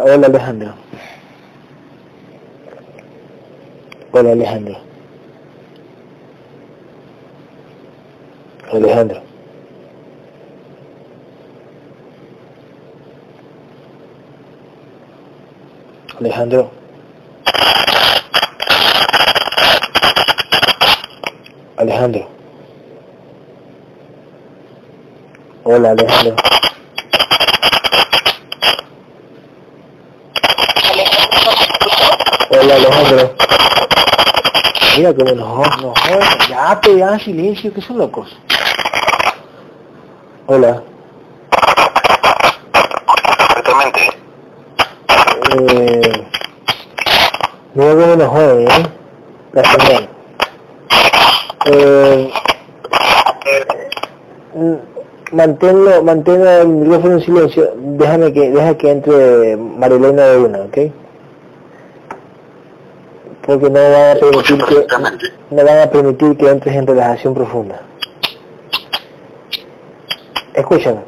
Hola, Alejandro. Hola Alejandro. Alejandro. Alejandro. Alejandro. Hola Alejandro. Hola Alejandro. Mira cómo nos nos joden. Ya pegan silencio, que son locos. Hola. Perfectamente. Eh, mira cómo nos joden, ¿eh? La señal. Eh, manténlo, manténlo el micrófono en silencio. Déjame que, deja que entre Marilena de una, ¿ok? Porque no van a permitir que, no van a permitir que entres en relajación profunda. Escúchame.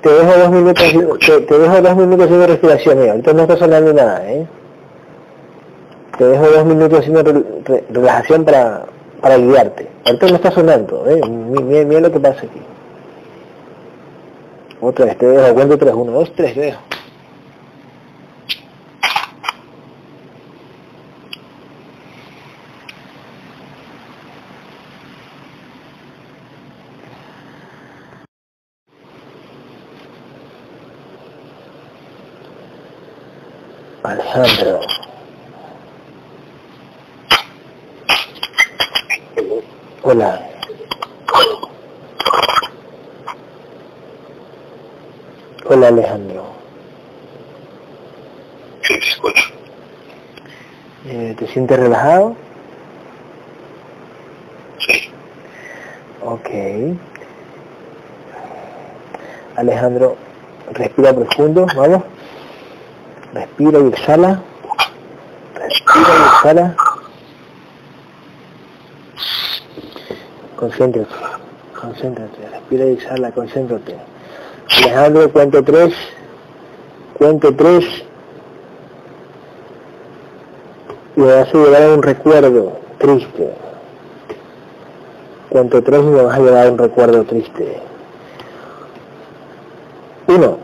Te dejo dos minutos, te, te dejo dos minutos haciendo respiración, mira. Ahorita no está sonando nada, ¿eh? Te dejo dos minutos haciendo re- re- relajación para, para guiarte. Ahorita no está sonando, ¿eh? Mi- Mira, mira lo que pasa aquí. Otra vez, te dejo, cuento tres, uno, dos, tres, te dejo. Alejandro. Hola. Hola Alejandro. Sí, te escucho. Eh, ¿Te sientes relajado? Sí. Ok. Alejandro, respira profundo, vamos. Respira y exhala. Respira y exhala. Concéntrate, concéntrate, respira y exhala, concéntrate. Alejandro, cuento tres, cuento tres, y me vas a llevar a un recuerdo triste. Cuento tres y me vas a llevar a un recuerdo triste. Uno.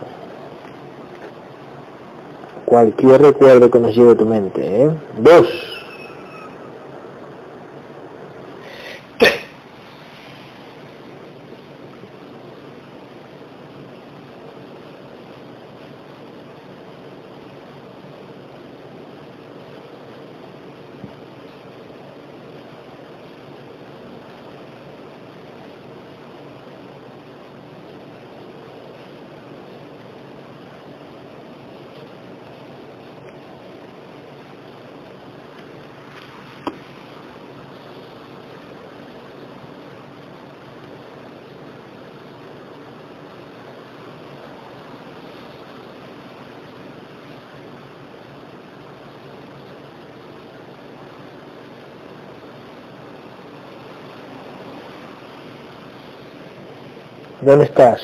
Cualquier recuerdo que nos lleve a tu mente. ¿eh? Dos. ¿Dónde estás?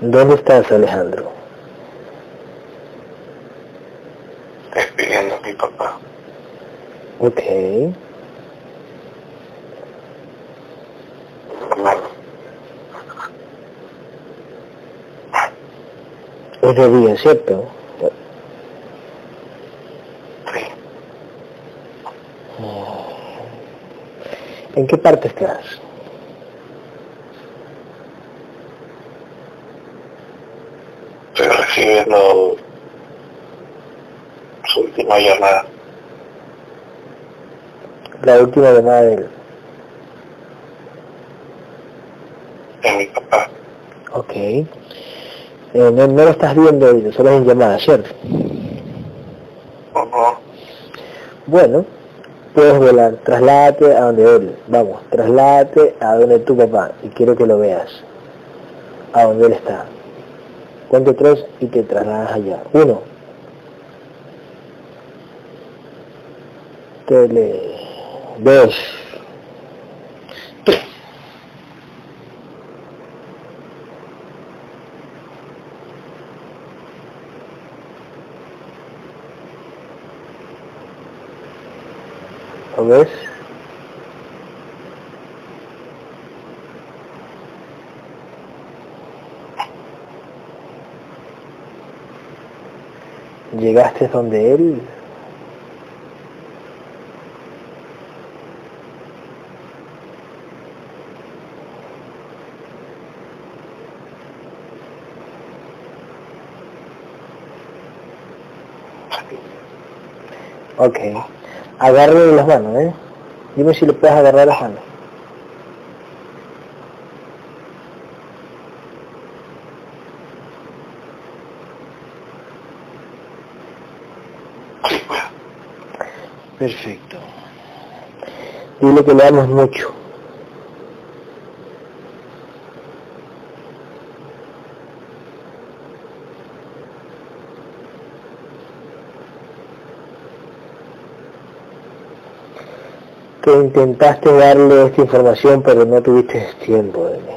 ¿Dónde estás, Alejandro? Despidiendo a mi papá. Ok. De día, ¿cierto? Sí. ¿En qué parte estás? Estoy recibiendo su última llamada. La última llamada de él. de mi papá. Ok. Eh, no, no lo estás viendo solo es en llamada, ¿cierto? Ujú. Bueno, puedes volar, trasládate a donde él, vamos, trasládate a donde tu papá y quiero que lo veas, a donde él está. Cuento tres y te trasladas allá. Uno. Tele. Dos. ¿Llegaste donde él? Ok. Agárrale las manos, ¿eh? Dime si le puedes agarrar las manos. Perfecto. Dile que le amos mucho. Que intentaste darle esta información pero no tuviste tiempo de mí.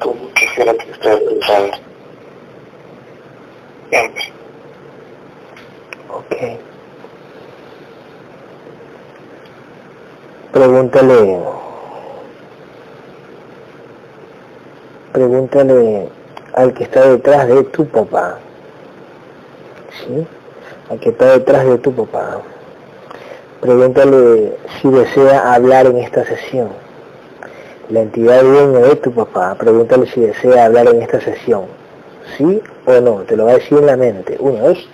Como quisiera que ustedes pensando. Siempre. Ok. Pregúntale. Al que está detrás de tu papá. ¿Sí? Al que está detrás de tu papá. Pregúntale si desea hablar en esta sesión. La entidad dueña de tu papá. Pregúntale si desea hablar en esta sesión. ¿Sí o no? Te lo va a decir en la mente. Uno, dos,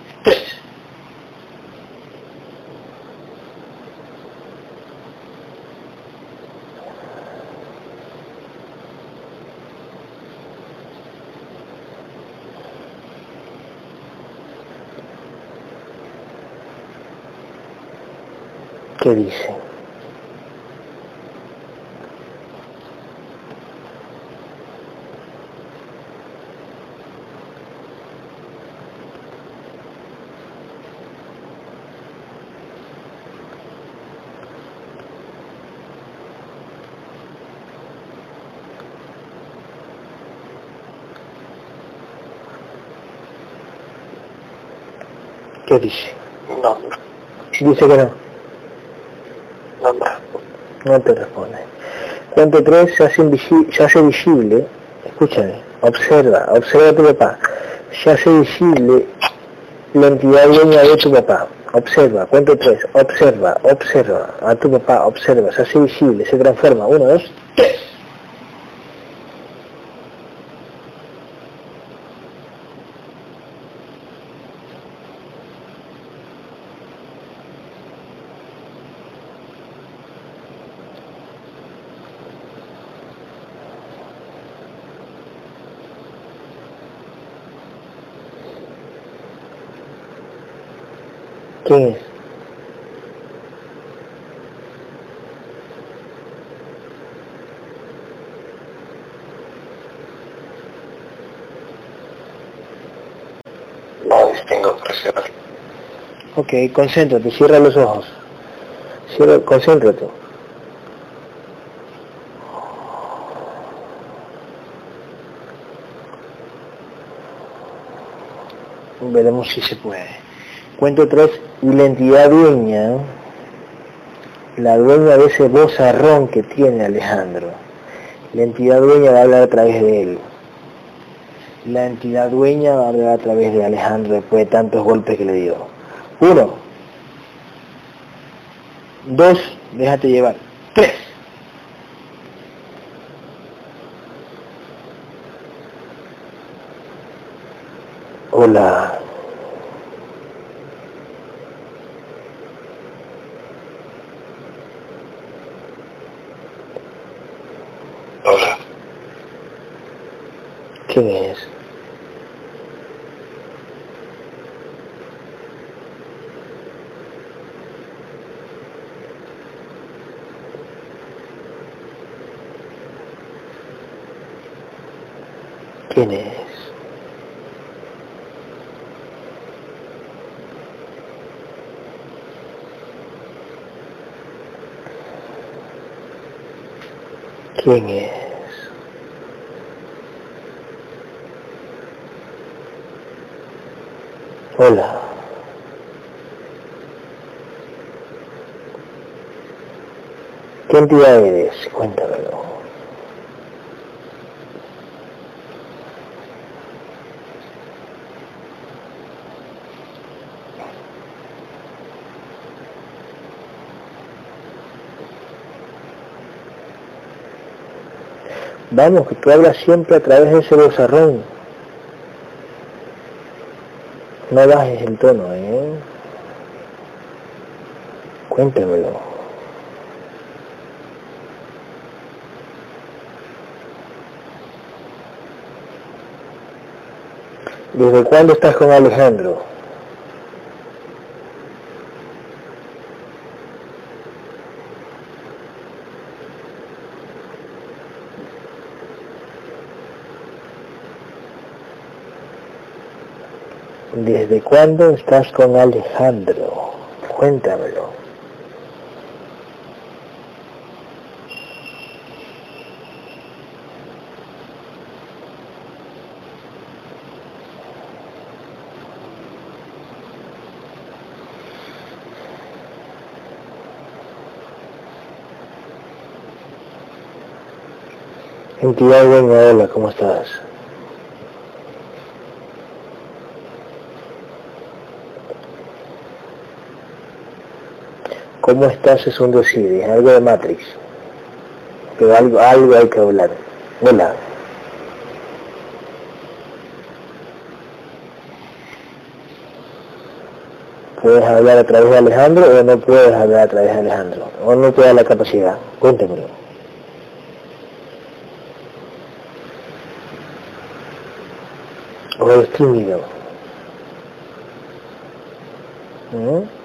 ¿Qué dice? ¿Qué dice? No, Dice que no no te responde. Cuento 3 se hace, se hace visible, escúchame, observa, observa a tu papá, se hace visible la entidad dueña de tu papá. Observa, cuento tres observa, observa a tu papá, observa, se hace visible, se transforma. 1, 2, 3. Ok, concéntrate, cierra los ojos. Concéntrate. Veremos si se puede. Cuento tres, y la entidad dueña, la dueña de ese vozarrón que tiene Alejandro, la entidad dueña va a hablar a través de él. La entidad dueña va a hablar a través de Alejandro después de tantos golpes que le dio. Uno. Dos, déjate llevar. Tres. Hola. Hola. ¿Quién es? quién es. ¿Quién es? Hola. ¿Qué entidad eres? Cuéntame. Vamos, que tú hablas siempre a través de ese bozarrón. No bajes el tono, ¿eh? Cuéntamelo. ¿Desde cuándo estás con Alejandro? ¿Desde cuándo estás con Alejandro? Cuéntamelo. Buena, hola, ¿cómo estás? ¿Cómo estás? Es un decir, es algo de Matrix. Pero algo, algo hay que hablar. Hola. ¿Puedes hablar a través de Alejandro o no puedes hablar a través de Alejandro? ¿O no te da la capacidad? Cuéntemelo. ¿O eres tímido? ¿Mm?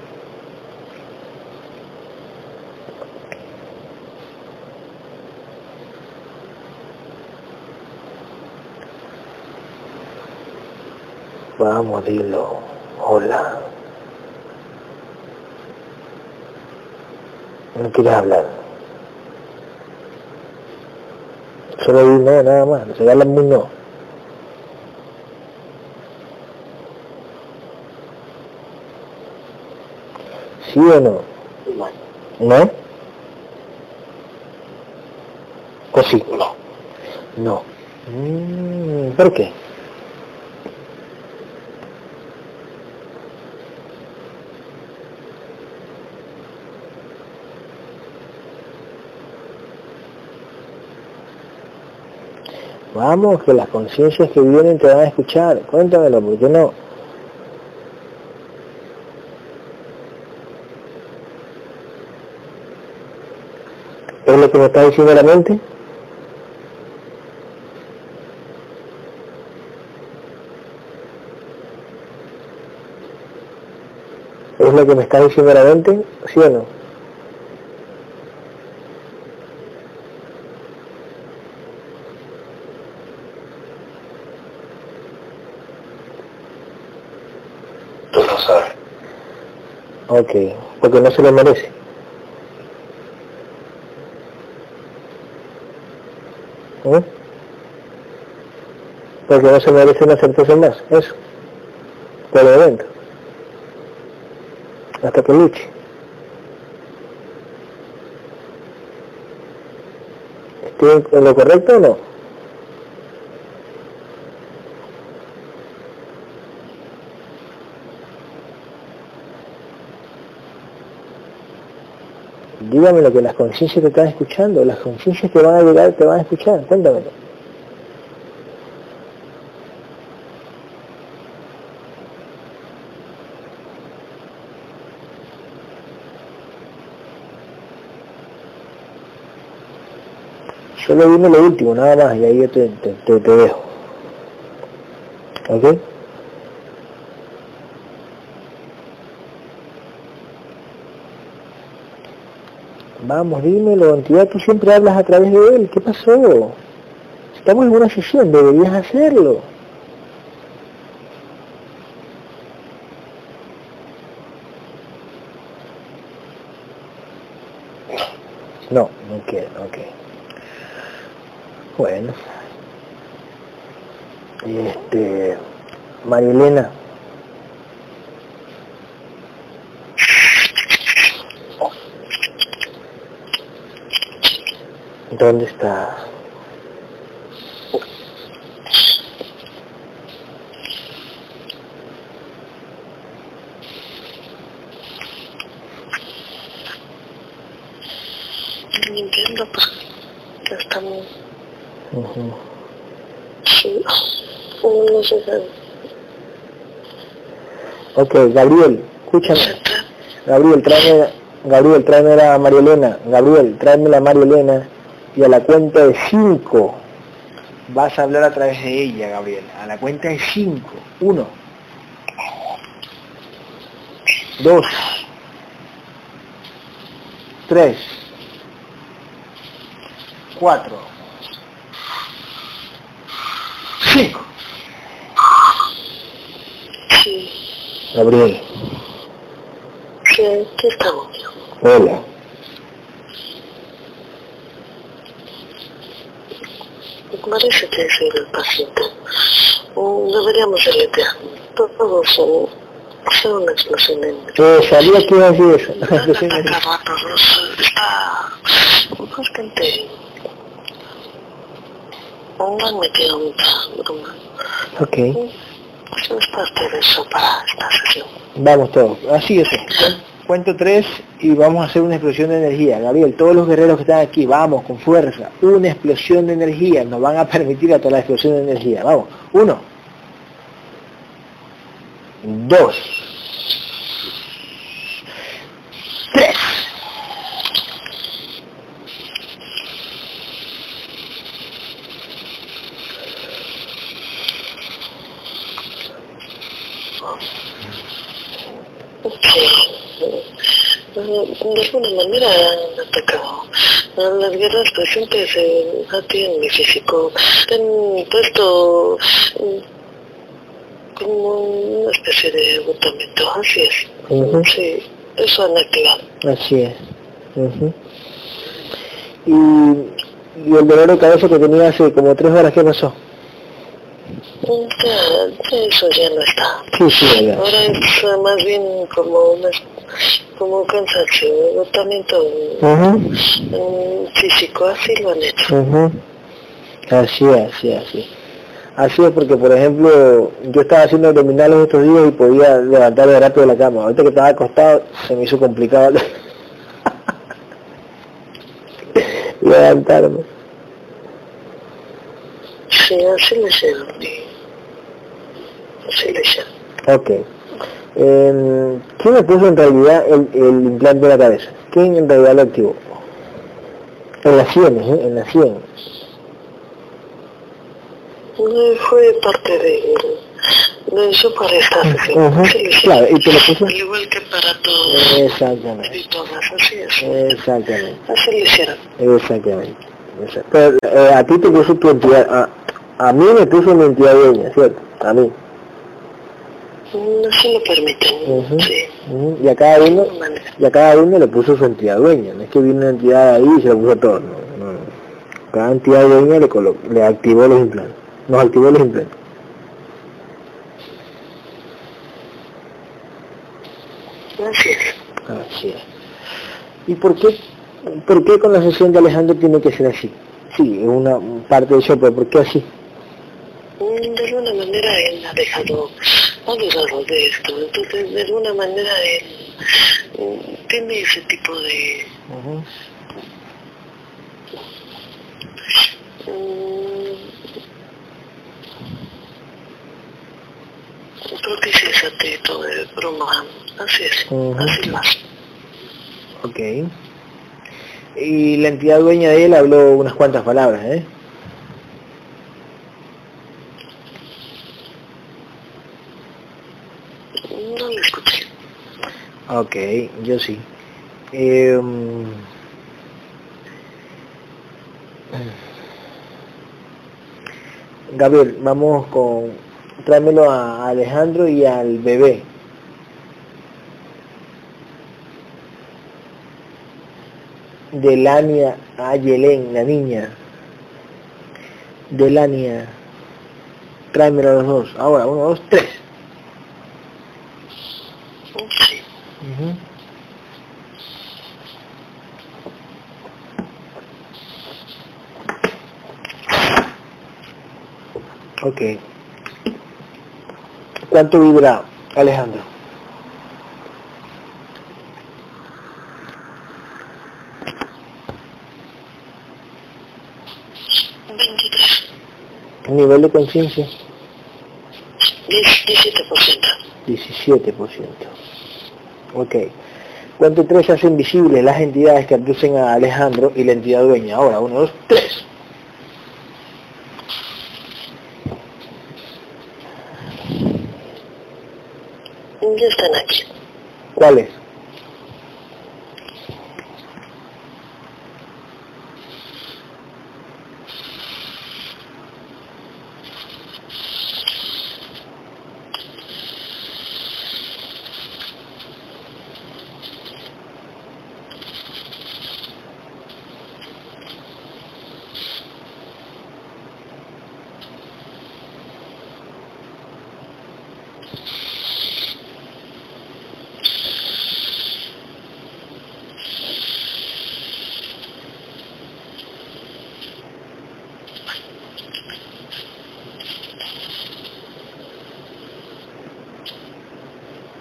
Vamos, dilo. Hola. No quieres hablar. Solo di no, nada más. Se habla muy no. ¿Sí o no? ¿No? ¿O? No. No. Mm, ¿Por qué? Vamos, que las conciencias que vienen te van a escuchar. Cuéntamelo, ¿por qué no? ¿Es lo que me está diciendo la mente? ¿Es lo que me está diciendo la mente? ¿Sí o no? Ok, porque no se lo merece. ¿Eh? Porque no se merece una certeza más, eso. Por el momento. Hasta que luche. ¿Estoy en lo correcto o no? Dígame lo que las conciencias te están escuchando, las conciencias que van a llegar te van a escuchar, cuéntamelo. Solo dime lo último, nada más, y ahí yo te, te, te, te dejo. ¿Ok? Vamos, dímelo, entidad, tú siempre hablas a través de él, ¿qué pasó? Estamos en una sesión, deberías hacerlo. No, no quiero, ok. Bueno. Este, María Elena. ¿Dónde está? No entiendo por qué estamos... Ujú. Sí. No sé qué. Ok, Gabriel, escúchame. Gabriel, tráeme, Gabriel, tráeme a María Elena. Gabriel, tráeme a María Elena. Y a la cuenta de cinco vas a hablar a través de ella, Gabriel. A la cuenta de cinco. Uno. Dos. Tres. Cuatro. Cinco. Sí. Gabriel, Sí, aquí estamos. hola. Me parece que es el paciente. Deberíamos deletear. Todos eh, hacer una explosión en Eh, sabía que iba a decir eso. Está rato, está bastante... No han metido mucha ok, Eso es parte de eso para esta sesión. vamos todos. Así es. Cuento tres y vamos a hacer una explosión de energía. Gabriel, todos los guerreros que están aquí, vamos, con fuerza. Una explosión de energía. Nos van a permitir a toda la explosión de energía. Vamos. Uno. Dos. Tres. Sí. De alguna manera han atacado. Las guerras presentes eh, a ti en mi físico han puesto mm, como una especie de agotamiento. Así es. Sí, eso han activado. Así es. Ujú. y, y el dolor de cabeza que tenía hace como tres horas, ¿qué pasó? Ya, eso ya no está. Sí, sí, ya. Ahora es eh, más bien como una, como cansancio, agotamiento Ujú, mm, físico, así lo han hecho. ujú. Así es, así es, así. Así es porque, por ejemplo, yo estaba haciendo abdominales estos días y podía levantarme rápido de la cama. Ahorita que estaba acostado se me hizo complicado levantarme. Sí, así lo hicieron. Así lo hicieron. Ok. Em, ¿Quién me puso en realidad el, el implante de la cabeza? ¿Quién en realidad lo activó? En las sienes, ¿eh? En las sienes. No fue parte de, de eso para esta sesión. Lo hicieron. Claro, y te lo puso. Al igual que para todos Exactamente. y todas, así es. Exactamente. Así lo hicieron. Exactamente. Exact- Pero eh, a ti te puso tu entidad, a, a mí me puso mi entidad dueña, ¿cierto? A mí. Mm, Así lo permiten. Sí. Y a cada uno, y a cada uno le puso su entidad dueña. No es que vino una entidad ahí y se lo puso a todos. No, no. Cada entidad dueña le, colo- le activó los implantes. Nos activó los implantes. Así es. Así es. ¿Y por qué, por qué con la sesión de Alejandro tiene que ser así? Sí, es una parte de eso, pero ¿por qué así? Mm, De alguna manera él ha dejado, dudado de esto. Entonces, de alguna manera él mm, tiene ese tipo de... Ujú. mm, Creo que sí es tipo de broma. Así es. Ujú. Así lo hace. Ok. Y la entidad dueña de él habló unas cuantas palabras, ¿eh? No lo escuché. Ok, yo sí. Em, Gabriel, vamos con... Tráemelo a Alejandro y al bebé. De Lania a Yelén, la niña. Delania. Tráemelo a los dos. Ahora, uno, dos, tres. Sí. Ujú. Ok. ¿Cuánto vibra Alejandro? Nivel de conciencia, Diez- 17%. 17%. Ok. ¿Cuánto tres hacen visibles las entidades que abducen a Alejandro y la entidad dueña? Ahora, uno, dos, tres. Ya están aquí. ¿Cuáles?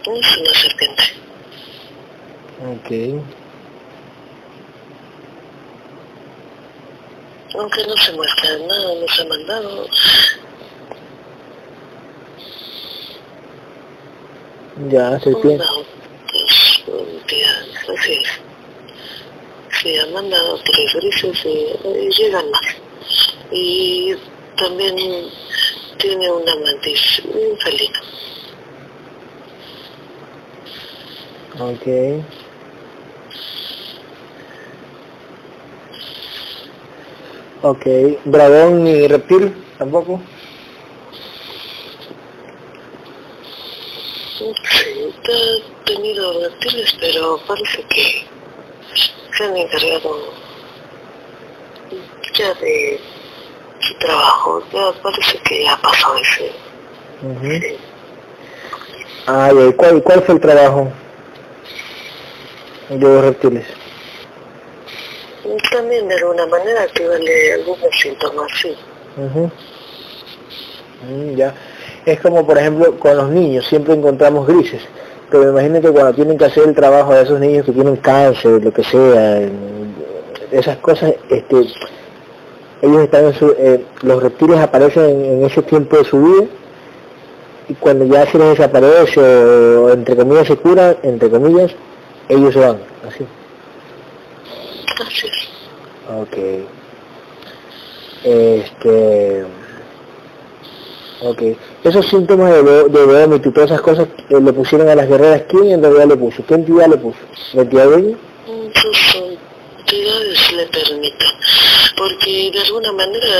Es una serpiente. Ok. Aunque no se muestra nada, nos ha mandado. Ya, serpiente. Una otras entidades, así es. Sí, ha mandado tres grises y, y llegan más. Y también tiene una mantis un felino. Ok. Ok. Dragón y reptil tampoco. Sí, ha pero parece que se han encargado ya de su trabajo. Ya parece que ya pasó ese. Sí. Ah, ¿y cuál, cuál fue el trabajo de los reptiles? También de alguna manera activarle algunos síntomas, sí. Mm, ya. Es como, por ejemplo, con los niños, siempre encontramos grises. Pero imagínate que cuando tienen que hacer el trabajo de esos niños que tienen cáncer, lo que sea, esas cosas, este, ellos están en su, eh, los reptiles aparecen en, en ese tiempo de su vida y cuando ya se les desaparece o entre comillas se curan, entre comillas, ellos se van, así. Así es. Ok. Este... Ok. Esos síntomas de, de vómito y todas esas cosas eh, le pusieron a las guerreras. ¿Quién en realidad le puso? ¿Qué entidad le puso? ¿La entidad dueña? Sus entidades le permiten, porque de alguna manera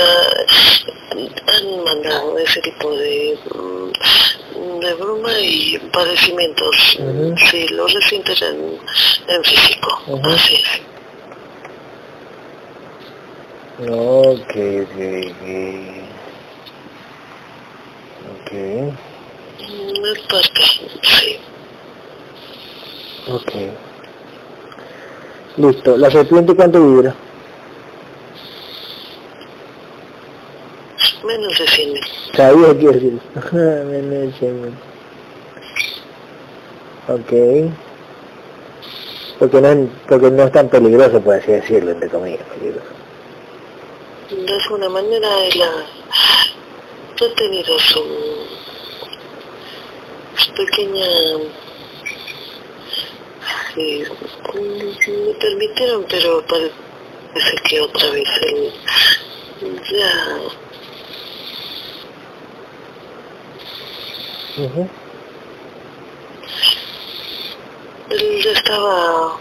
han mandado ese tipo de, mm, de bruma y padecimientos. Ujú. Sí, lo resienten en, en físico. Así es. Ok, ok, ok. Ok, Mm, Es parte, sí. ok. Listo. ¿La serpiente cuánto vibra? Menos de 100 mil. Sabía que decir. Menos de cien mil. Ok. Porque no, es- porque no es tan peligroso, por así decirlo, entre comillas, peligroso. De alguna manera él ha, ha tenido su, su pequeña... Sí, me permitieron, pero parece que otra vez él ya Ujú. él ya estaba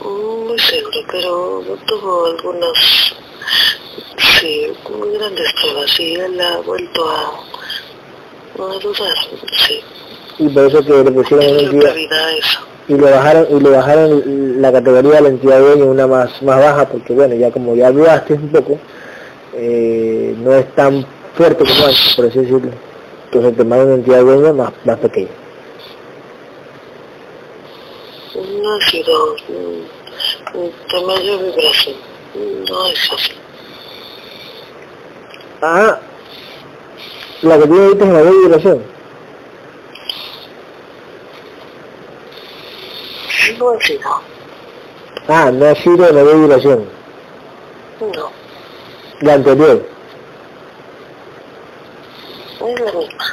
muy seguro, pero tuvo algunas, sí, muy grandes pruebas y él ha vuelto a, a dudar, sí. Y por eso que le pusieron una entidad y le bajaron y le bajaron la categoría de la entidad dueña una más más baja porque bueno ya como ya dudaste un poco eh, no es tan fuerte como antes, por así decirlo. Entonces te manda una entidad dueña más, más pequeña. No ha sido mm, de mayor vibración. No es así. Ah, la que tiene ahorita es mayor vibración. No ha sido. Ah, no ha sido de mayor vibración. No, La anterior. es la misma.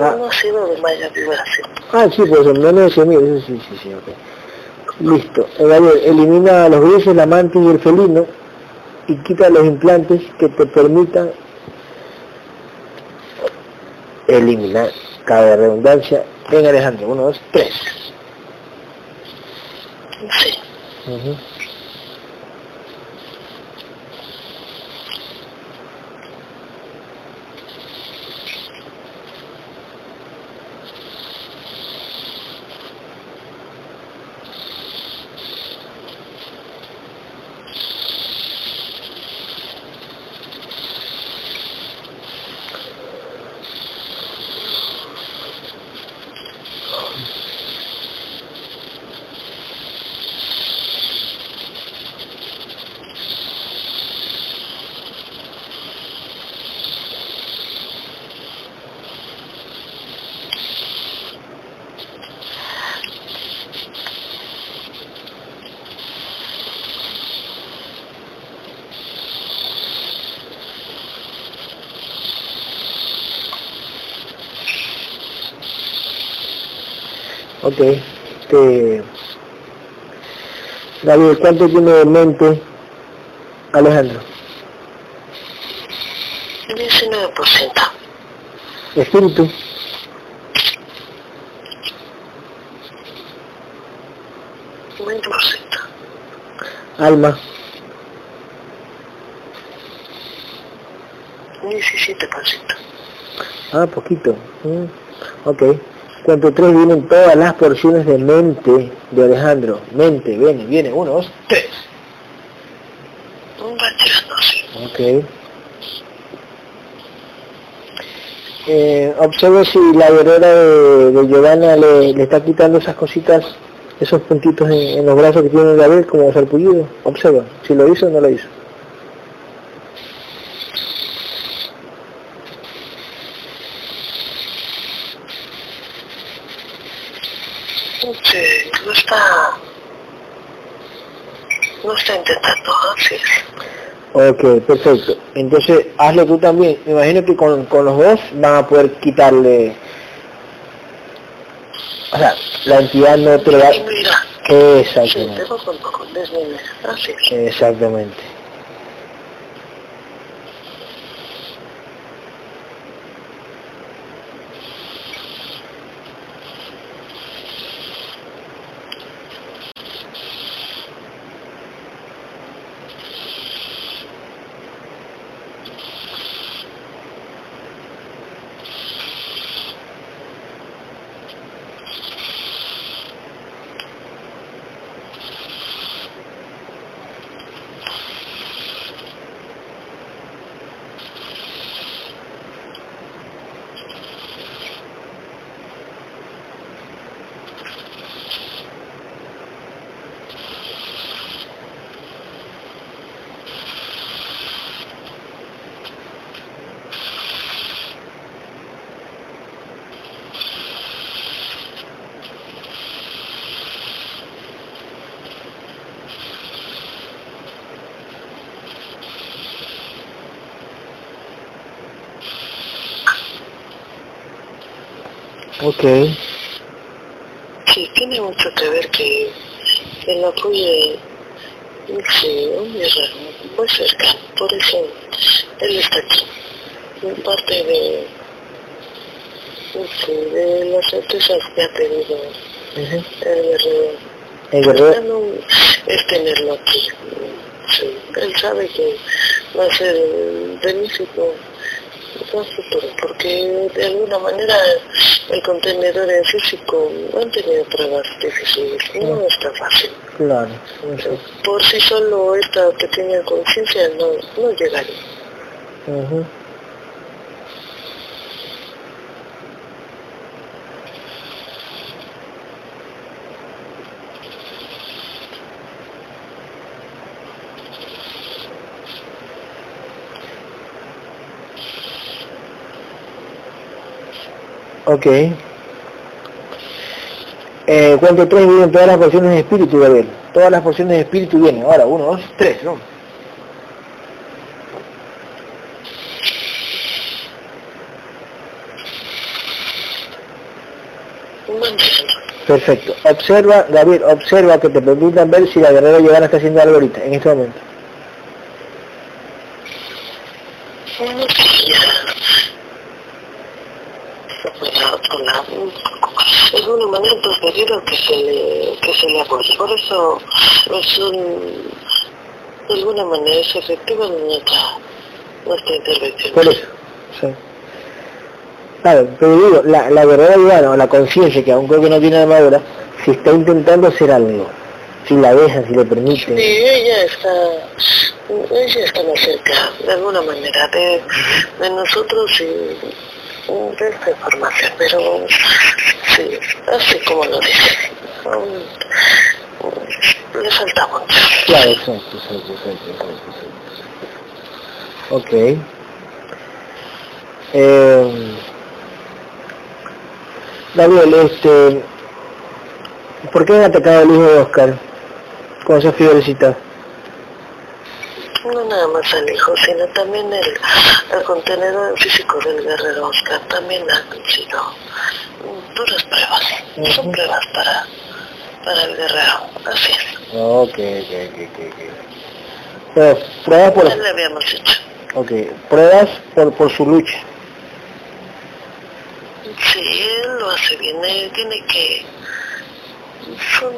Ah. No ha sido de mayor vibración. Ah, sí, pues en menos de 100.000, eso sí, sí, sí, ok. Listo. Elimina los grises, la mantis y el felino y quita los implantes que te permitan eliminar, cada redundancia, en Alejandro. Uno, dos, tres. Sí. Ujú. Ok, este... David, ¿cuánto tiene de mente Alejandro? 19%. Espíritu, Veinte por ciento. alma, 17%. ah, poquito. Mm, Ok. Cuento tres vienen todas las porciones de mente de Alejandro. Mente, viene, viene, uno, dos, tres. Ok. Eh, observe si la guerrera de, de Giovanna le, le está quitando esas cositas, esos puntitos en, en los brazos que tiene Gabriel como sarpullido. Observa, si lo hizo o no lo hizo. Sí, no está... No está intentando, así es. Ok, perfecto. Entonces, hazlo tú también. Me imagino que con, con los dos van a poder quitarle... O sea, la entidad no te lo va... Exactamente. es. Exactamente. Ok. Sí, tiene mucho que ver que el apoyo sí, muy raro, muy cerca, por eso él está aquí. En parte de, sí, de las certezas que ha tenido el guerrero. El guerrero... Es tenerlo aquí. Sí, él sabe que va a ser benéfico el futuro, porque de alguna manera el contenedor en físico han tenido pruebas difíciles, no está fácil. Claro. Por sí solo esta pequeña conciencia no, no llegaría. Ujú. Ok. Eh, cuento tres vienen todas las porciones de espíritu, Gabriel. Todas las porciones de espíritu vienen. Ahora, uno, dos, tres, ¿no? Perfecto. Observa, Gabriel, observa que te permitan ver si la guerrera Giovanna está haciendo algo ahorita, en este momento. Hola, hola. De alguna manera pedido que se le, que se le apoye. Por eso es un, de alguna manera es efectiva nuestra, nuestra intervención. Por eso. Sí. Claro, pero digo, la, la Giovanna o la conciencia, que aún creo que no tiene armadura, si está intentando hacer algo, si la dejan, si le permiten. Sí, ella está, ella está más cerca, de alguna manera, de, de nosotros y de esta información, pero sí, así como lo dice, le falta mucho. Claro, exacto, exacto, exacto, exacto. Ok. Eh, Gabriel, este, ¿por qué han atacado al hijo de Oscar con esa fibrecita? No nada más al hijo, sino también el, el contenedor físico del guerrero Oscar también han sido duras pruebas, son Ujú. pruebas para, para el guerrero, así es. Ok, ok, ok, ok. Pero, pruebas por, Ya le habíamos dicho. ok, pruebas por, por su lucha. Sí, él lo hace bien, él tiene que... Son...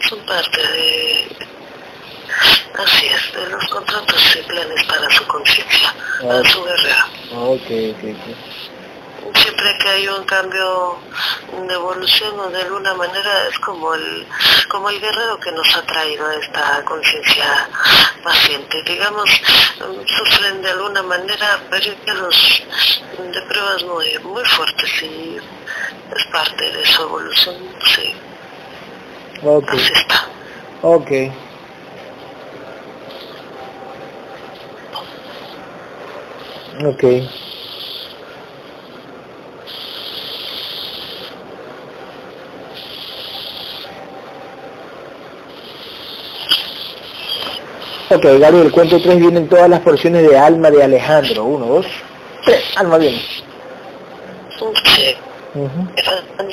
Son parte de... Así es, de los contratos y planes para su conciencia, para Ah. su guerrero. Ok, ok, ok. Siempre que hay un cambio de evolución o de alguna manera es como el, como el guerrero que nos ha traído a esta conciencia paciente. Digamos, sufren de alguna manera periodos de pruebas muy, muy fuertes y es parte de su evolución. Sí, Ok, así está. ok. Ok. Ok, Gabriel, cuento tres vienen todas las porciones de alma de Alejandro. Uno, dos, tres. Alma viene. Sí, Ujú. están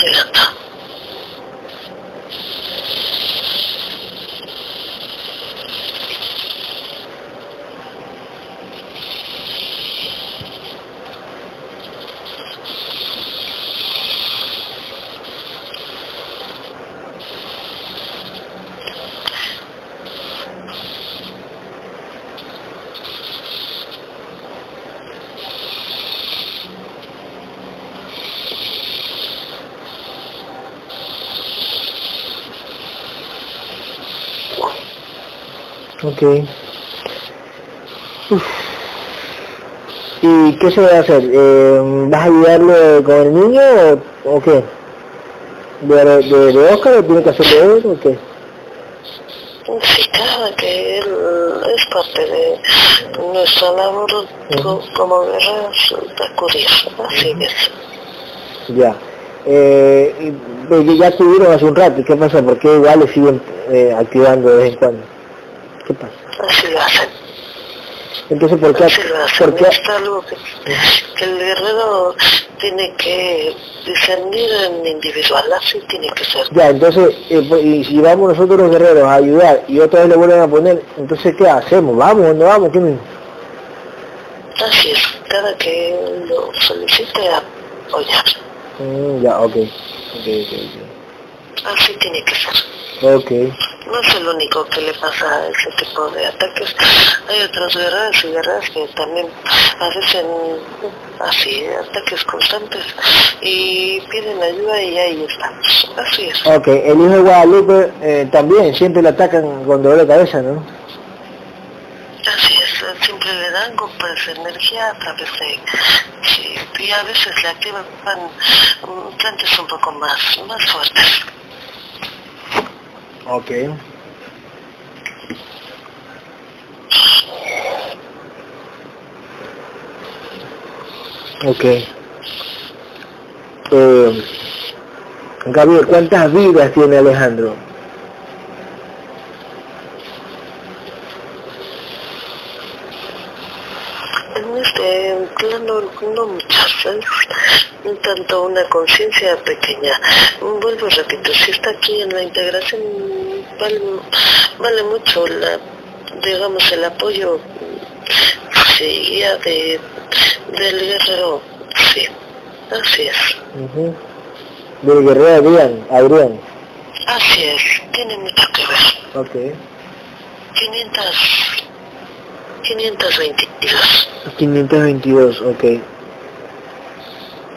Ok. Uf. ¿Y qué se va a hacer? Eh, ¿Vas a ayudarle con el niño o, o qué? ¿De, de, de Oscar o tiene que hacerlo él o qué? Sí, claro que él es parte de nuestra labor co- como guerreros de acudir, así es. Ya. Eh, ya estuvieron hace un rato, ¿y qué pasa? ¿Por qué igual le siguen eh, activando de vez en cuando? ¿Qué pasa? Así lo hacen, Entonces, ¿por qué? así lo hacen. ¿Por qué? Es algo que, que el guerrero tiene que discernir en individual, así tiene que ser. Ya, entonces, eh, pues, y si vamos nosotros los guerreros a ayudar y otra vez le vuelven a poner, entonces, ¿qué hacemos? ¿Vamos o no vamos? ¿Qué me- Así es, cada que lo solicite apoyar, Mm, ya, ok. Ok, ok, así tiene que ser. Ok. Ok. No es el único que le pasa a ese tipo de ataques. Hay otros guerreros y guerreras que también hacen así ataques constantes y piden ayuda y ahí estamos. Así es. Ok, el hijo de Guadalupe eh, también siempre le atacan con dolor de cabeza, ¿no? pues energía a través de... Sí, y a veces le activan mm, plantas un poco más, más fuertes. Ok. Ok. Eh, Gabriel, ¿cuántas vidas tiene Alejandro? Este plano no muchas, ¿sabes? tanto una conciencia pequeña. Vuelvo, repito, si está aquí en la integración, vale, vale mucho la, digamos, el apoyo sí, de, del guerrero, sí, así es. Del guerrero Adrián, Adrián. Así es, tiene mucho que ver. Ok. 500, 522. 522, ok.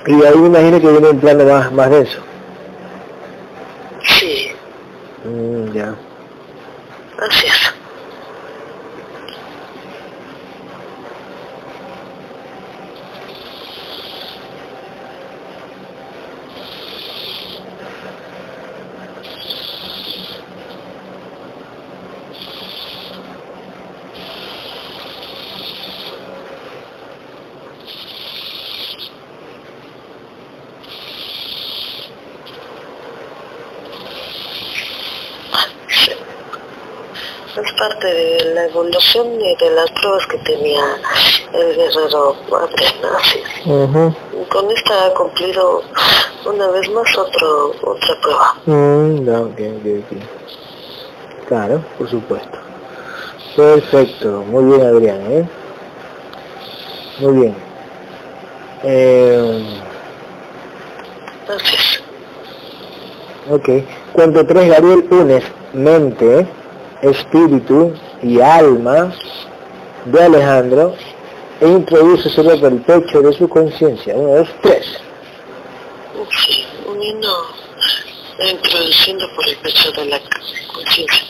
Y ahí me imagino que viene un plano más, más denso. Sí, Mm, ya. así es. Sí. Es parte de la evolución y de las pruebas que tenía el guerrero. Ujú. Con esta ha cumplido una vez más otro, otra prueba. Mm. Claro, por supuesto. Perfecto, muy bien Adrián, ¿eh? Muy bien. Eh, es. ok, cuando tres Gabriel unes mente, espíritu y alma de Alejandro e introduce por el pecho de su conciencia. Uno, dos, tres. Uniendo, introduciendo por el pecho de la conciencia.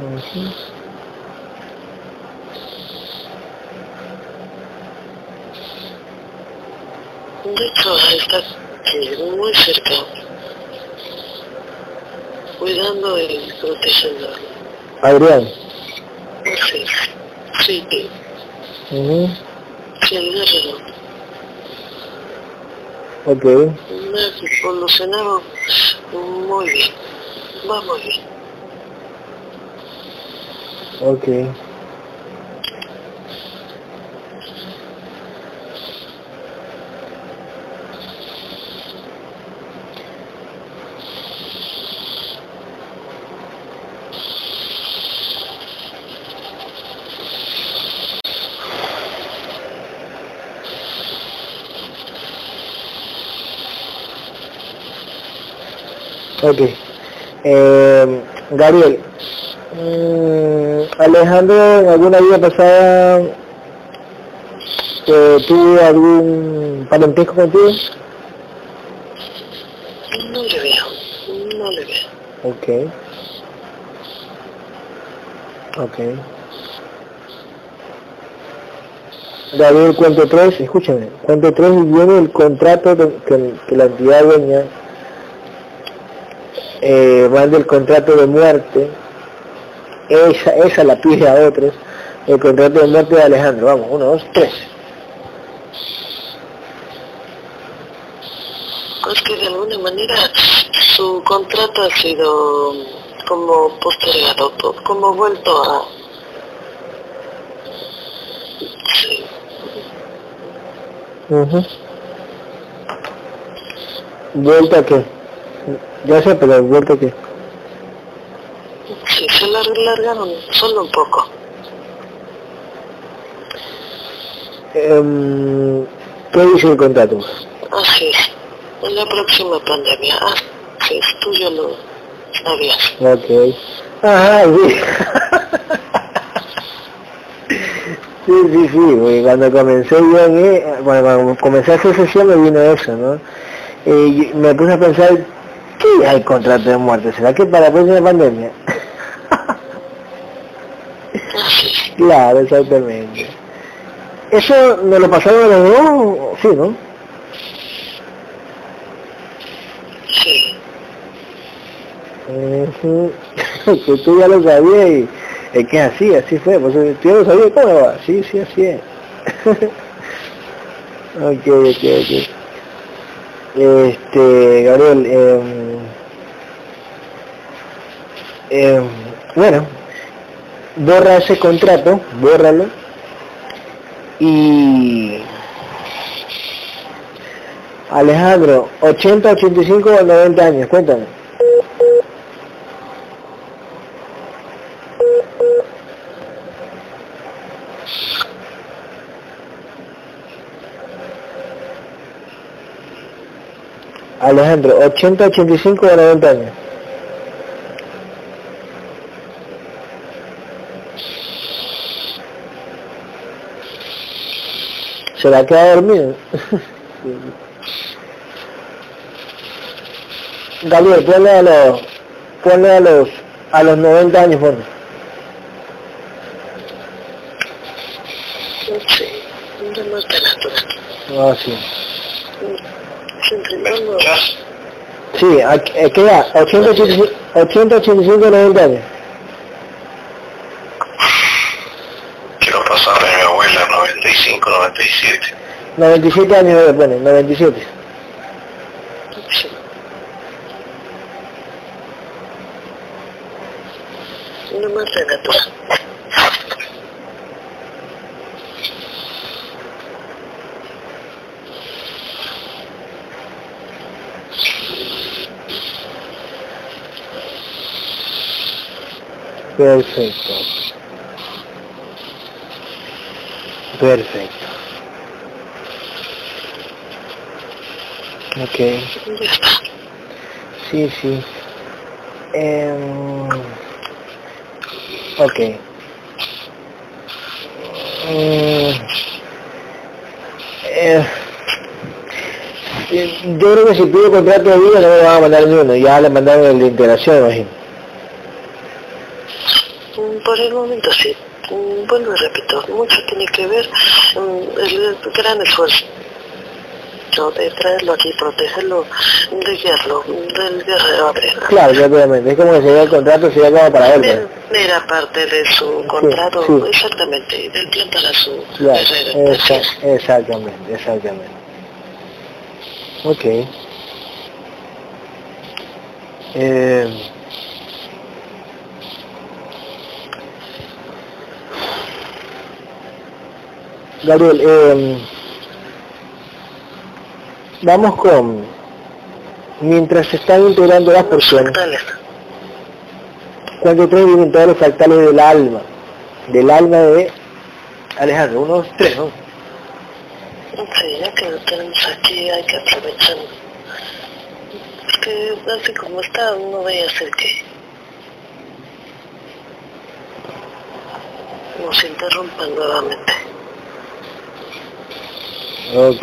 Ujú. De hecho, está aquí, muy cerca, cuidando y protegiendo. Adrián. Sí, sí, sí, Ujú. sí, guerrero. Ok, Me ha evolucionado muy bien, va muy bien. ok. Ok. Eh, Gabriel, mm, Alejandro en alguna vida pasada eh, tuvo algún parentesco contigo? No le veo, no le veo. Ok. Ok. Gabriel, cuento 3, escúchame, cuento 3 viene el contrato que la entidad dueña eh, manda el contrato de muerte, esa, esa la pide a otros, el contrato de muerte de Alejandro, vamos, uno, dos, tres. Es que de alguna manera su contrato ha sido como postergado, po- como vuelto a... Sí, Ujú. ¿Vuelta a qué? Ya sé, pero ¿vuelta a qué? sí, se lar- largaron solo un poco. Em, ¿Qué dice el contrato? Así es, en la próxima pandemia. Así es, tú ya lo sabías. Ok. Ajá, sí. Sí, sí, sí, porque cuando comencé yo eh, bueno, cuando comencé a hacer sesión me vino eso, ¿no? Y me puse a pensar, ¿qué hay contrato de muerte? ¿Será que para la próxima pandemia? Claro, exactamente. Eso me lo pasaron a los dos, sí, ¿no? Sí. Que tú ya lo sabías y es que así, así fue, pues tú ya lo sabías, ¿cómo va? Sí, sí, así es. ok, ok, ok. Este, Gabriel, eh, eh, bueno, borra ese contrato, bórralo y Alejandro, 80, 85 o 90 años, cuéntame. Alejandro, 80, 85 o 90 años. ¿Se la queda dormido? Gabriel, ponle a los, ponle a los, a los 90 años, ponle. Sí. De. Ah, sí. Sí, ¿a, qué edad? 80, 85, 80, 85, 90 años. Quiero abuela 95, 97. 97 años le pone, 97. Sí. No más de natural. Perfecto. Perfecto. Ok. Sí, sí. Em, ok. Mm, eh, yo creo que si pide contrato de vida no me van a mandar ni uno, ya le mandaron el de integración, imagino. Mm, Por el momento sí. Mm, Vuelvo y repito, mucho tiene que ver mm, el gran esfuerzo de traerlo aquí, protegerlo, de guiarlo, del guerrero. Claro, ya obviamente, es como que se dio el contrato, se dio como para él. pues. Era parte de su contrato, sí. exactamente, del plan para su guerrero. Esa- exactamente, exactamente. Ok. Eh, Gabriel, eh, vamos con, mientras se están integrando las porciones, Fractales. cuando vienen todos los fractales del alma, del alma de Alejandro, unos tres, ¿no? Sí, ya que lo tenemos aquí hay que aprovecharlo. Es que así como está, no vaya a ser que nos interrumpan nuevamente. Ok,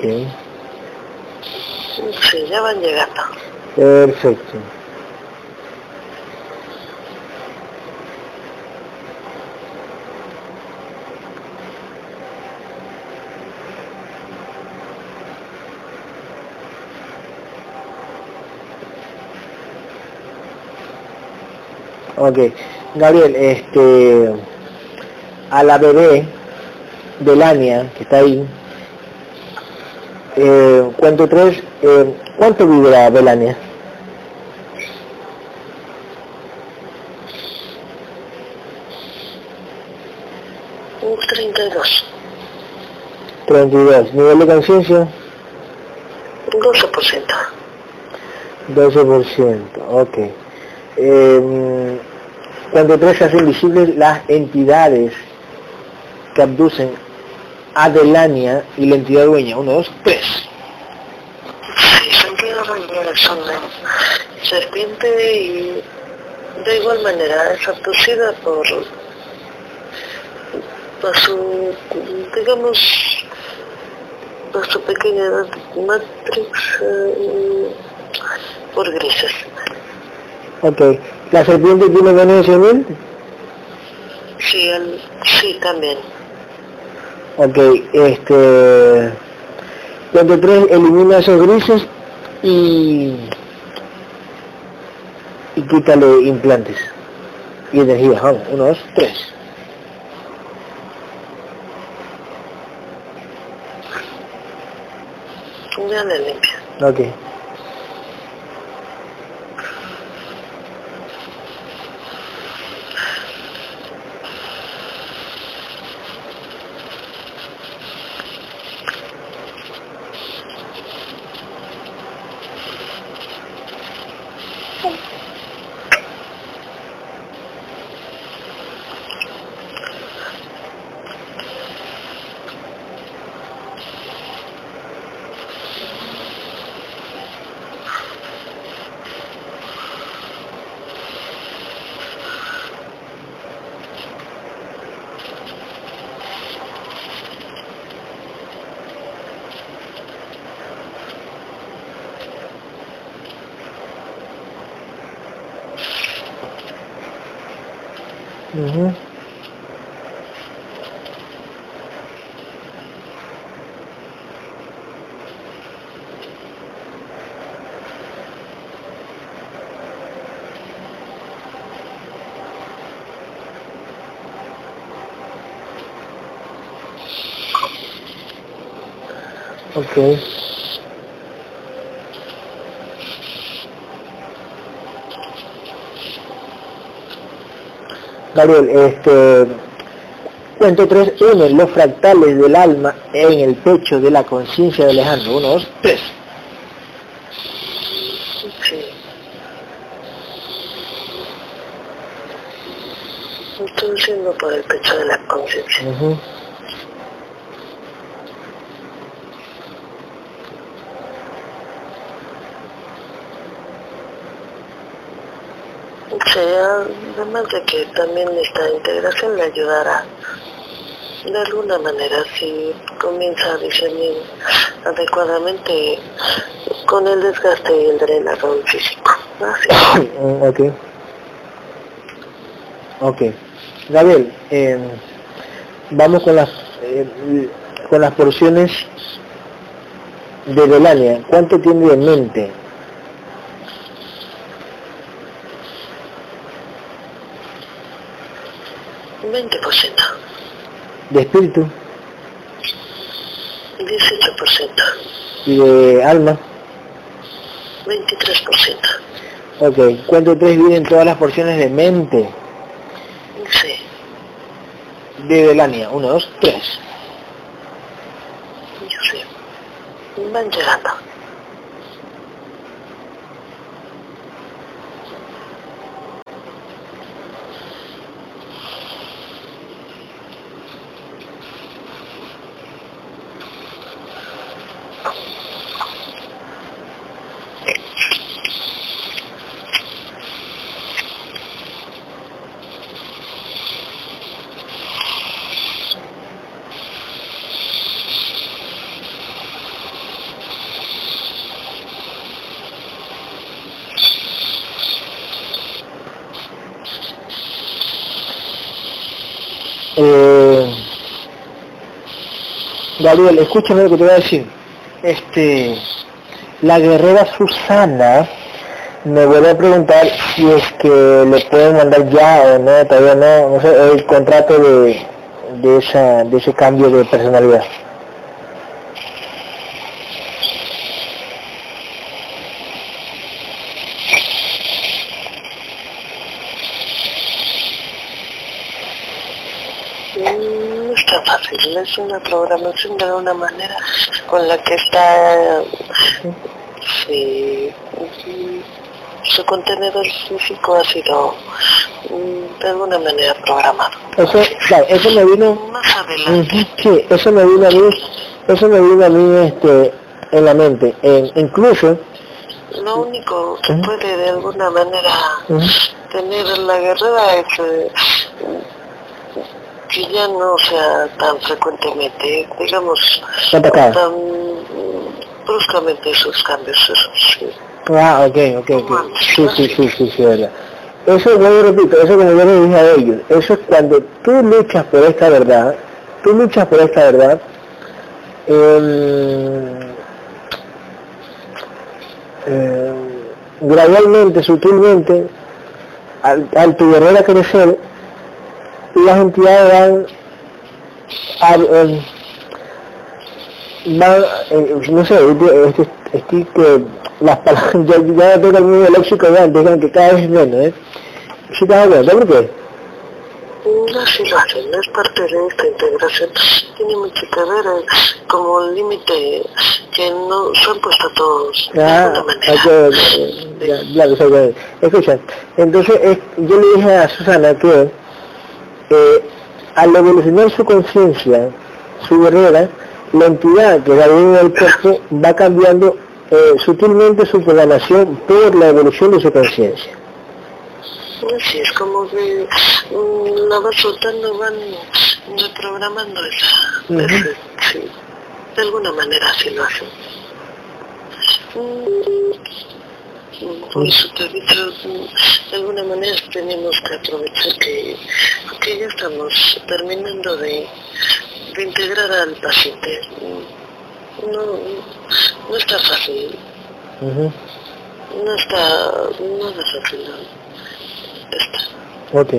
Sí, ya van llegando. perfecto. Ok, Gabriel, este, a la bebé de Lania, que está ahí, eh, cuento tres, eh, ¿cuánto vive la Belania? Un 32, 32. Nivel de conciencia, 12%. 12%. Ok. Eh, cuando tres se hacen visibles las entidades que abducen a Delania y la entidad dueña. Uno, dos, tres. Sí, sentido de serpiente y de igual manera es abducida por, por su, digamos, por su pequeña matrix eh, por grises. Ok. ¿La serpiente tiene veneno de mil? Sí, el, sí, también. Ok, este... Cuento tres, elimina esos grises y... Y quítale implantes. Y energía, vamos, uno, dos, tres. Ya le limpio. Ok. Ok. Gabriel, este, cuento tres, une los fractales del alma en el pecho de la conciencia de Alejandro. Uno, dos, tres. Sí. Estoy haciendo por el pecho de la conciencia. Ujú. Sí, además de que también esta integración le ayudará de alguna manera si comienza a discernir adecuadamente con el desgaste y el drenado físico. Así. Mm, ok. Ok. Gabriel, eh, vamos con las eh, con las porciones de Delania. ¿Cuánto tiene en mente? Un 20%, De espíritu 18%, y de alma. 23%. Ok. ¿Cuánto tres vienen todas las porciones de mente Sí, de Delania? Uno, dos, tres. yo sí. Van llegando. Eh, Gabriel, escúchame lo que te voy a decir. Este, la guerrera Susana me vuelve a preguntar si es que le pueden mandar ya o no, todavía no, no sé, el contrato de, de, esa, de ese cambio de personalidad. Mm, No es tan fácil, es una programación de alguna manera con la que está sí, su contenedor físico ha sido mm, de alguna manera programado. Eso, claro, eso me vino, Más adelante, Ujú, sí, eso me vino a mí, eso me vino a mí este, en la mente. En- incluso, lo único que puede de alguna manera ujú, tener la guerrera es eh, que ya no sea tan frecuentemente, digamos, tan bruscamente sus cambios. eso sí. Ah, ok, ok, ok. Sí, sí, sí, sí, sí, verdad. eso, yo repito, eso como yo le dije a ellos, eso es cuando tú luchas por esta verdad, tú luchas por esta verdad, eh, eh, gradualmente, sutilmente, al, al tu guerrera crecer, las entidades van a, eh, van, eh, no sé, este, este, que las palabras, ya, ya no tengo el mismo léxico de antes, que cada vez es menos, ¿eh? ¿Sí te das cuenta? ¿Por qué? No, sí lo hacen, es parte de esta integración. Tiene mucho que ver eh, como el límite que no se han puesto todos de Ah, alguna manera. ok, ok, ya, claro. Escucha, entonces es- yo le dije a Susana que eh, al evolucionar su conciencia, su guerrera, la entidad que va en el cuerpo va cambiando eh, sutilmente su programación por la evolución de su conciencia. Así es como que mm, la van soltando, van reprogramando esa, sí, de alguna manera así lo hacen. Por eso mm, de alguna manera tenemos que aprovechar que, que ya estamos terminando de, de integrar al paciente. No, no está fácil, Ujú. no está nada fácil. Está. Ok.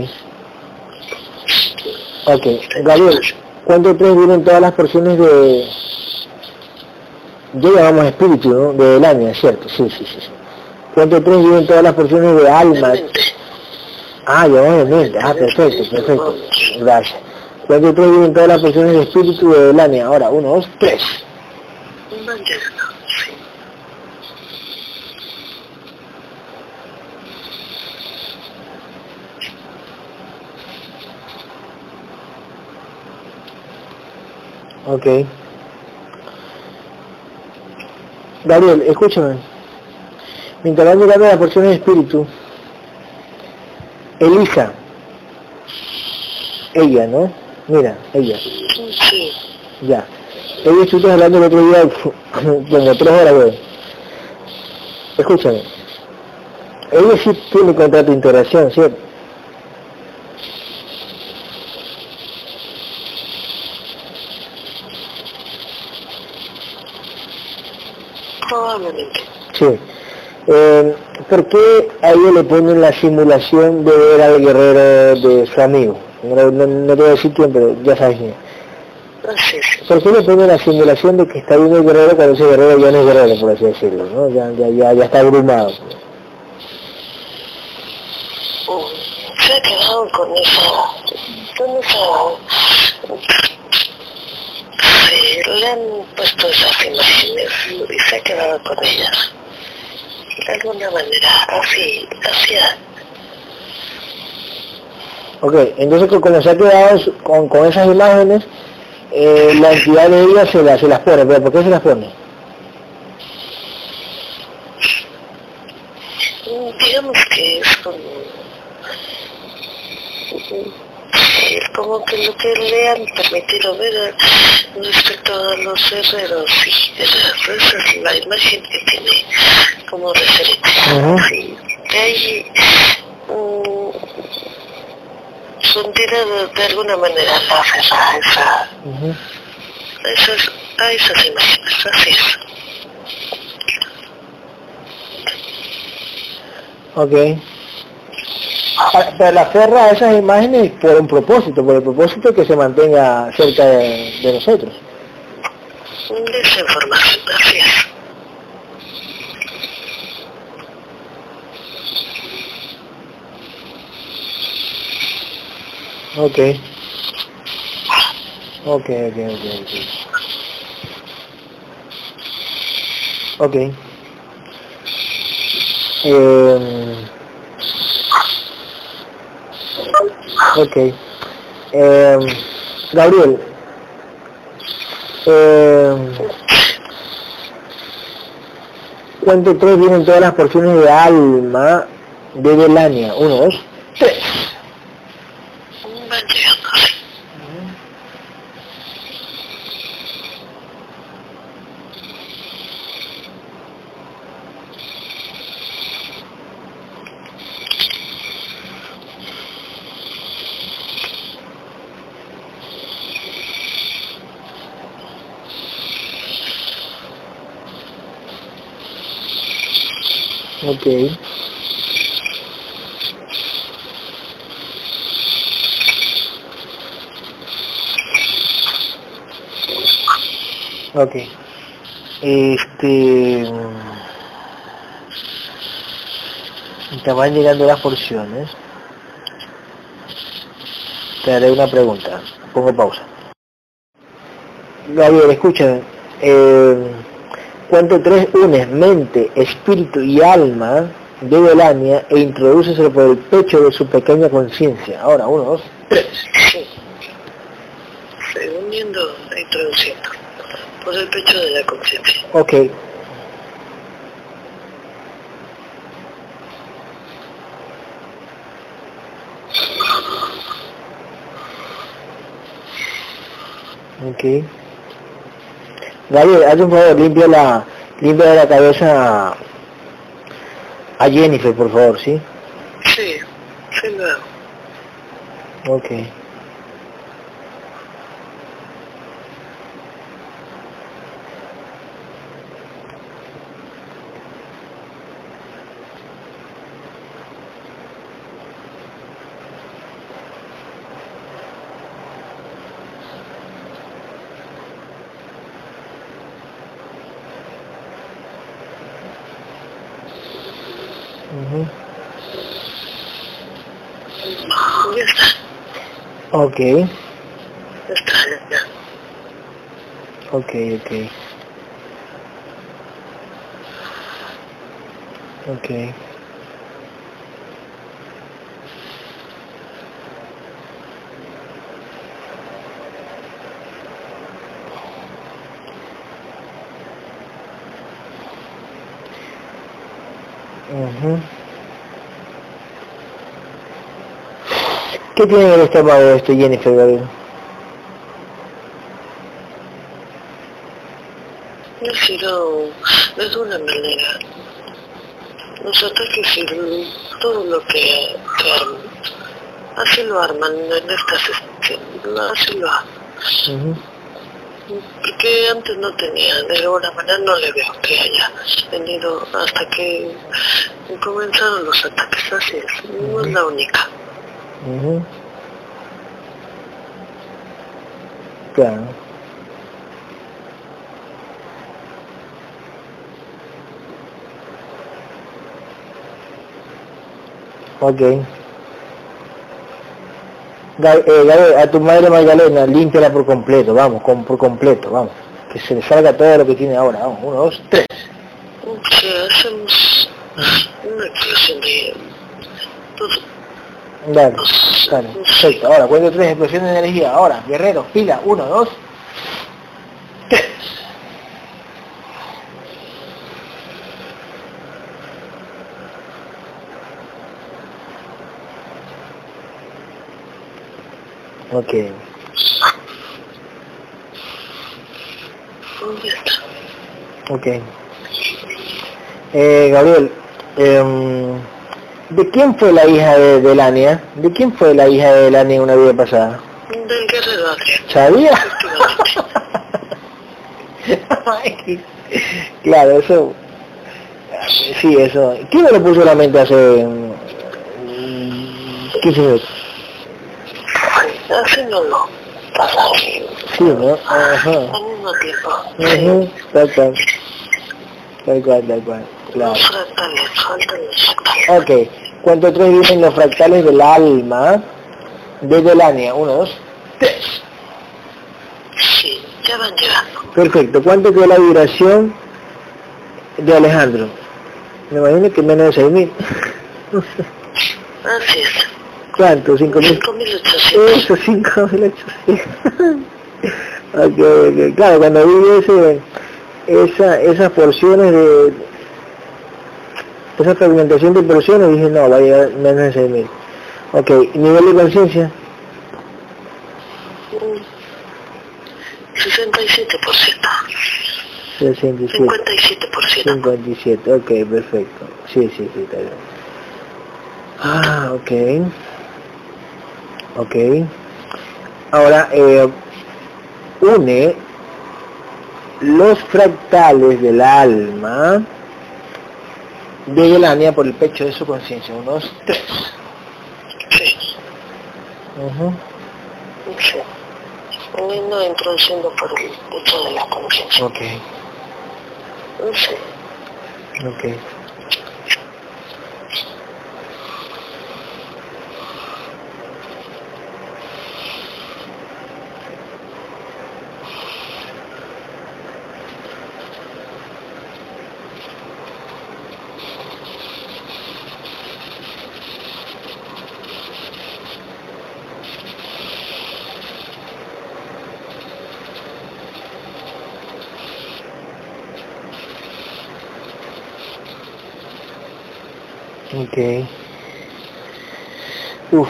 Ok. Gabriel, ¿cuánto tres vienen todas las porciones de... Yo llamamos espíritu, ¿no? De Elania, ¿cierto? Sí, sí, sí. sí. ¿Cuánto tres todas las porciones de alma? Ah, llamamos de mente. Ah, perfecto, perfecto. Gracias. ¿Cuánto tres todas las porciones de espíritu de Elania? Ahora, uno, dos, tres. Ok. Gabriel, escúchame. Mientras van llegando las porciones de espíritu, Elisa, ella, ¿no? Mira, ella, ya. Ella estuviste hablando el otro día, como tres horas, güey. Escúchame. Ella sí tiene contrato de integración, ¿cierto? probablemente. Sí. Eh, ¿Por qué a ella le ponen la simulación de ver al guerrero de su amigo? No, no- no te voy a decir quién, pero ya sabes quién. ¿Por qué le ponen la simulación de que está viendo el guerrero cuando ese guerrero ya no es guerrero, por así decirlo? ¿no? Ya, ya, ya, ya está abrumado. Se ha quedado con esa... con esa... Le han puesto esas imágenes y se ha quedado con ellas. De alguna manera, así, así es. Ok, entonces co- como se ha quedado con, con esas imágenes, eh, la entidad de ella se, la- se las pone, pero ¿por qué se las pone? Digamos que es como sí, como que lo que le han permitido ver respecto a los herreros sí, esa es la imagen que tiene como referencia Ujú. sí, de ahí entidad de, de alguna manera la esa, a, esas, a esas imágenes así es Ok. Ah, Pero la aferra a esas imágenes por un propósito, por el propósito que se mantenga cerca de, de nosotros. de esa información así es Ok. Ok, ok, ok, ok. Ok. Eh, ok. Eh, Gabriel. Eh, ¿Cuánto tres vienen todas las porciones de alma de Delania? Uno, dos, tres. van llegando sí. Ok. Ok. Este... Te van llegando las porciones. Te haré una pregunta. Pongo pausa. Gabriel, escúchame. Eh, cuando tres unes mente, espíritu y alma de Belania e introduceselo por el pecho de su pequeña conciencia. Ahora, uno, dos, tres. Sí. Uniendo e introduciendo por el pecho de la conciencia. Ok. Ok. Gabriel, haz un favor, limpia la, limpia la cabeza a Jennifer, por favor, ¿sí? Sí, sí hago. Ok. Ujú. Ya está, Ok, ya está, ya, ya. ok, ok. Ok. Ujú. ¿Qué tiene en el estómago este Jennifer Gabriel? Sido de alguna manera los ataques y todo lo que, que arman, así lo arman en esta sesión, así lo arman. Porque antes no tenía, de alguna manera no le veo que haya tenido hasta que comenzaron los ataques, así es, no es la única. Ujú. Claro. Ok. Ga- eh, Gabriel, a tu madre Magdalena, límpiala por completo, vamos, con, por completo, vamos. Que se le salga todo lo que tiene ahora, vamos, uno, dos, tres. Si hacemos una explosión de Dale, dale, perfecto. Ahora, cuento tres explosiones de energía. Ahora, guerrero, fila, uno, dos, tres. Ok, ok. Eh, Gabriel, em, ¿de quién fue la hija de, de Lania? ¿De quién fue la hija de Lania en una vida pasada? Del guerrero ¿Sabía? claro, eso... Sí, eso. ¿Quién me lo puso a la mente hace mm, 15 minutos? Así no lo pasa Sí, ¿no? Ajá. al mismo tiempo. Ujú, Tal. Tal cual, tal cual. Claro. Los fractales, faltan los fractales. Ok. ¿Cuánto tres vienen los fractales del alma de Delania? Uno, dos, tres. Sí, ya van llegando. Perfecto. ¿Cuánto quedó la vibración de Alejandro? Me imagino que menos de 6.000. Así es. ¿Cuánto? ¿5.000? 5.800. Eso, 5.800. ok, ok. Claro, cuando vi ese, esa, esas porciones de... Esa fragmentación de porciones, dije, no, va a llegar menos de 6.000. Ok, nivel de conciencia, Mm. 67%. 67. 57%. 57, ok, perfecto. Sí, sí, sí, está bien. Ah, ok. Ok. Ahora, eh, une los fractales del alma de Delania por el pecho de su conciencia. Uno, dos, tres. Sí, Ujú. sí. No introduciendo por el pecho de la conciencia. Ok, Sí. ok. Ok. Uf.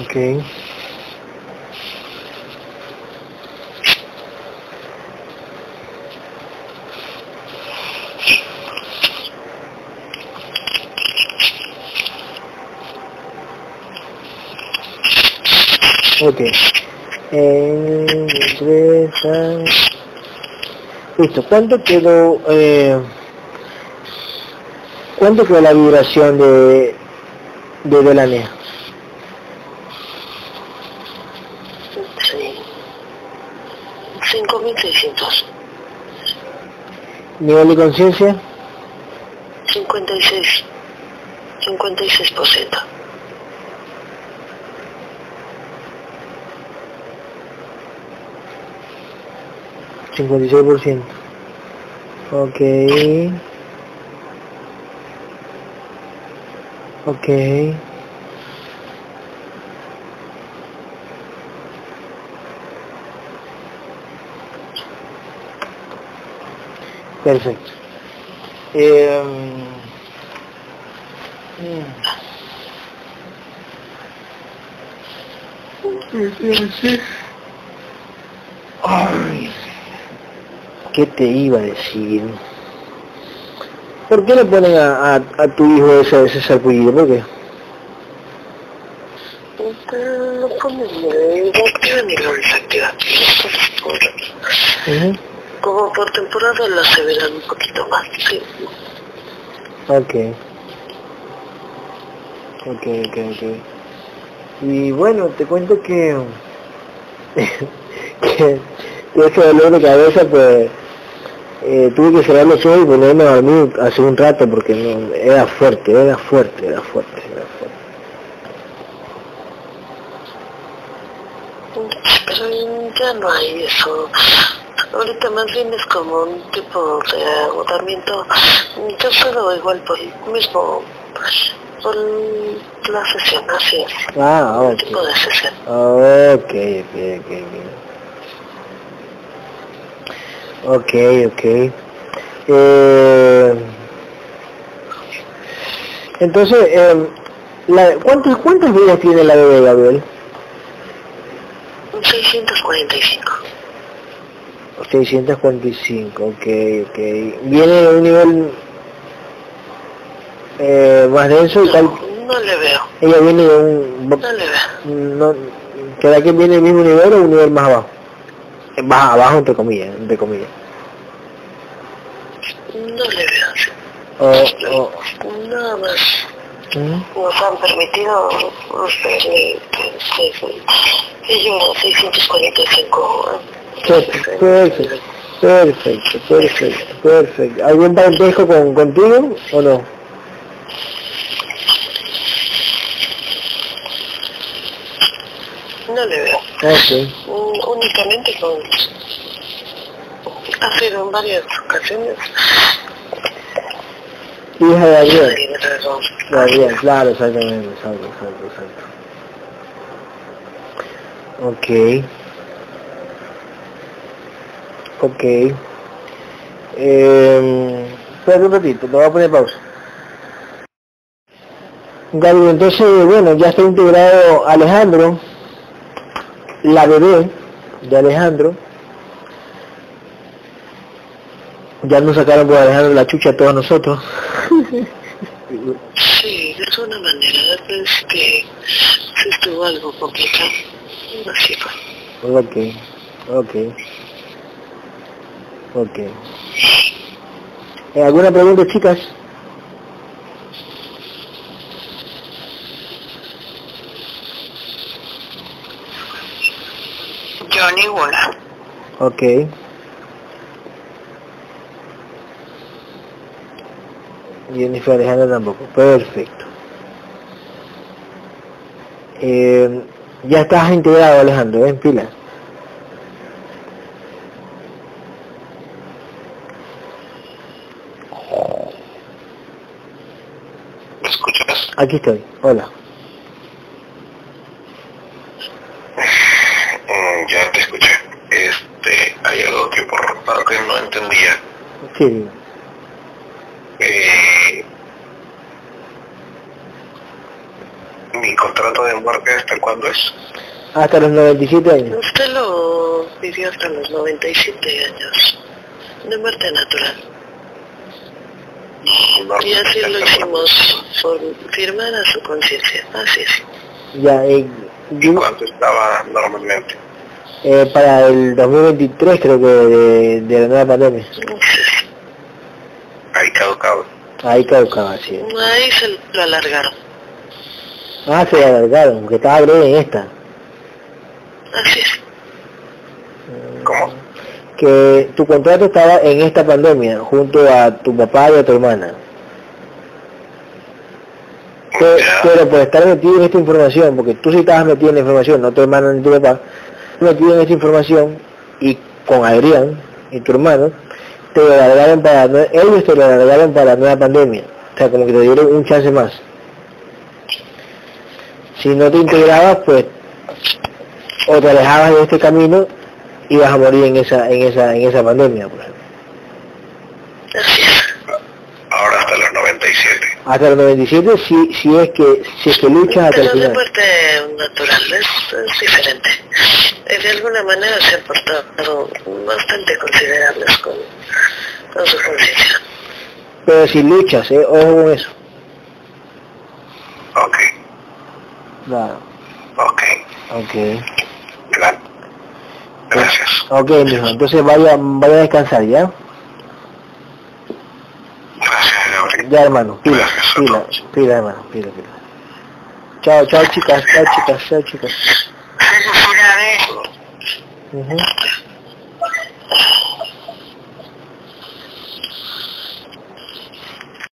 Ok. Ok. Eh. Listo, ¿cuánto quedó, eh, cuánto quedó la vibración de, de Delanea? Sí. 5.600. ¿Nivel de conciencia? 56. 56%. Cincuenta y seis por ciento. Ok. Ok. Perfecto. Eh. ¿Qué te iba a decir? ¿Por qué le ponen a, a, a tu hijo ese, ese sarpullido? ¿Por qué? No ponen ni activa ni lo desactiva. Por- Ujú. Como por temporada lo aseveran un poquito más. Sí. Ok. Ok, ok, ok. Y bueno, te cuento que... que, que ese dolor de cabeza, pues... eh, tuve que cerrar los ojos y ponerme a dormir hace un rato porque no, era fuerte, era fuerte, era fuerte, era fuerte. Pero ya no hay eso. Ahorita más bien es como un tipo de agotamiento. Yo puedo igual por el mismo, por la sesión, así es. Ah, Un ok. tipo de sesión. Ok, ok, ok, ok. Ok. Eh, entonces, eh, la, ¿cuántos, ¿cuántos días tiene la bebé, Gabriel? 645. 645, ok, ok. ¿Viene de un nivel eh, más denso y tal? No le veo, Ella viene de un... no le veo. No, ¿Será que viene del mismo nivel o un nivel más abajo? Eh, Más abajo, entre comillas, entre comillas. No le veo. O, o, Nada más. ¿Mm? Nos han permitido se- ellos 645 Perfecto, perfecto, perfecto, perfecto, perfecto. ¿Algún parentesco con, contigo o no? No le veo. Únicamente con... Ha sido en varias ocasiones. hija de Gabriel. Gabriel, claro, exactamente, exacto, exacto, exacto. Ok. Ok. Eh, espera un ratito, te voy a poner pausa. Gabriel, entonces, bueno, ya está integrado Alejandro, la bebé de Alejandro. Ya nos sacaron por Alejandro la chucha a todos nosotros. Sí, de alguna manera, es que sí estuvo algo complicado. Así fue. Ok, ok. Ok. Eh, ¿Alguna pregunta, chicas? Yo ninguna. Ok. Jennifer Alejandra tampoco. Perfecto. Eh, ya estás integrado, Alejandro, en pila. ¿Me escuchas? Aquí estoy. Hola. Mm, ya te escuché. Este, hay algo que por parte no entendía. Sí. Eh, mi contrato de embarque hasta cuándo es? Hasta los 97 años. Usted lo pidió hasta los 97 años. De muerte natural. No, Y así lo hicimos por firmar a su conciencia. Así es. Ya, eh, ¿Y yo- cuánto estaba normalmente? eh, para el 2023 creo que de, de la nueva pandemia. Entonces, Ahí caducado. Ahí caducaba, sí. ahí se lo alargaron. Ah, se alargaron, porque estaba breve en esta. Así es. ¿Cómo? Que tu contrato estaba en esta pandemia, junto a tu papá y a tu hermana. Pero, pero por estar metido en esta información, porque tú sí estabas metido en la información, no tu hermano ni tu papá, metido en esta información y con Adrián y tu hermano, te lo alargaron para, ellos te lo alargaron para la nueva pandemia. O sea, como que te dieron un chance más. Si no te integrabas, pues, o te alejabas de este camino, ibas a morir en esa, en esa, en esa pandemia, por ejemplo. Así es. Ahora hasta los 97. Hasta los 97, si, si es que, si es que luchas hasta el final. muerte natural es, es diferente. Eh, De alguna manera se han portado bastante considerables con, con su conciencia. Pero si luchas, eh, ojo con eso. Ok, Claro. ok. Ok. Gra- Gracias. Ok, mijo. Entonces vaya, vaya a descansar, ¿ya? Gracias, Ya, hermano. Pila, pila, pila, hermano. Pila, pila. Chao, chao, chicas. Chao, chicas. Chao, chicas. Ujú.